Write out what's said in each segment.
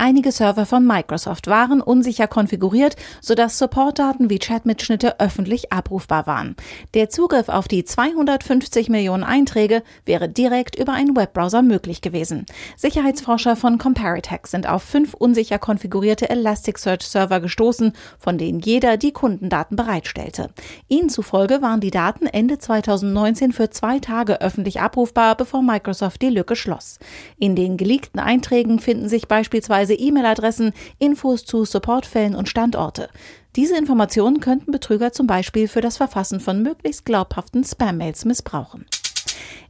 Einige Server von Microsoft waren unsicher konfiguriert, sodass Supportdaten wie Chatmitschnitte öffentlich abrufbar waren. Der Zugriff auf die 250 Millionen Einträge wäre direkt über einen Webbrowser möglich gewesen. Sicherheitsforscher von Comparitech sind auf fünf unsicher konfigurierte Elasticsearch-Server gestoßen, von denen jeder die Kundendaten bereitstellte. Ihnen zufolge waren die Daten Ende 2019 für zwei Tage öffentlich abrufbar, bevor Microsoft die Lücke schloss. In den geleakten Einträgen finden sich beispielsweise E-Mail-Adressen, Infos zu Supportfällen und Standorte. Diese Informationen könnten Betrüger zum Beispiel für das Verfassen von möglichst glaubhaften Spam-Mails missbrauchen.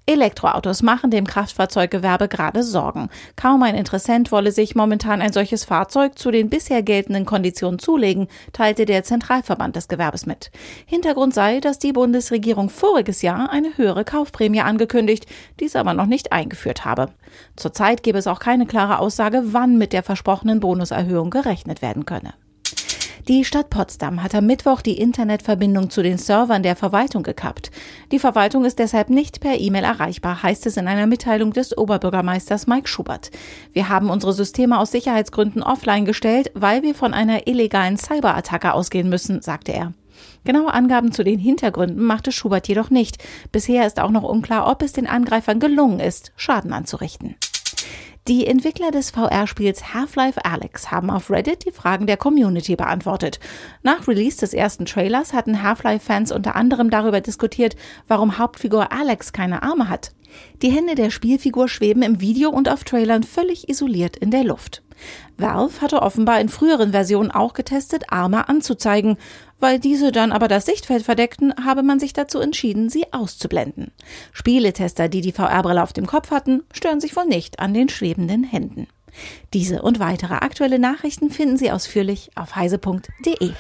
Elektroautos machen dem Kraftfahrzeuggewerbe gerade Sorgen. Kaum ein Interessent wolle sich momentan ein solches Fahrzeug zu den bisher geltenden Konditionen zulegen, teilte der Zentralverband des Gewerbes mit. Hintergrund sei, dass die Bundesregierung voriges Jahr eine höhere Kaufprämie angekündigt, diese aber noch nicht eingeführt habe. Zurzeit gebe es auch keine klare Aussage, wann mit der versprochenen Bonuserhöhung gerechnet werden könne. Die Stadt Potsdam hat am Mittwoch die Internetverbindung zu den Servern der Verwaltung gekappt. Die Verwaltung ist deshalb nicht per E-Mail erreichbar, heißt es in einer Mitteilung des Oberbürgermeisters Mike Schubert. Wir haben unsere Systeme aus Sicherheitsgründen offline gestellt, weil wir von einer illegalen Cyberattacke ausgehen müssen, sagte er. Genaue Angaben zu den Hintergründen machte Schubert jedoch nicht. Bisher ist auch noch unklar, ob es den Angreifern gelungen ist, Schaden anzurichten. Die Entwickler des VR-Spiels Half-Life Alex haben auf Reddit die Fragen der Community beantwortet. Nach Release des ersten Trailers hatten Half-Life-Fans unter anderem darüber diskutiert, warum Hauptfigur Alex keine Arme hat. Die Hände der Spielfigur schweben im Video und auf Trailern völlig isoliert in der Luft. Valve hatte offenbar in früheren Versionen auch getestet, Arme anzuzeigen. Weil diese dann aber das Sichtfeld verdeckten, habe man sich dazu entschieden, sie auszublenden. Spieletester, die die VR-Brille auf dem Kopf hatten, stören sich wohl nicht an den schwebenden Händen. Diese und weitere aktuelle Nachrichten finden Sie ausführlich auf heise.de.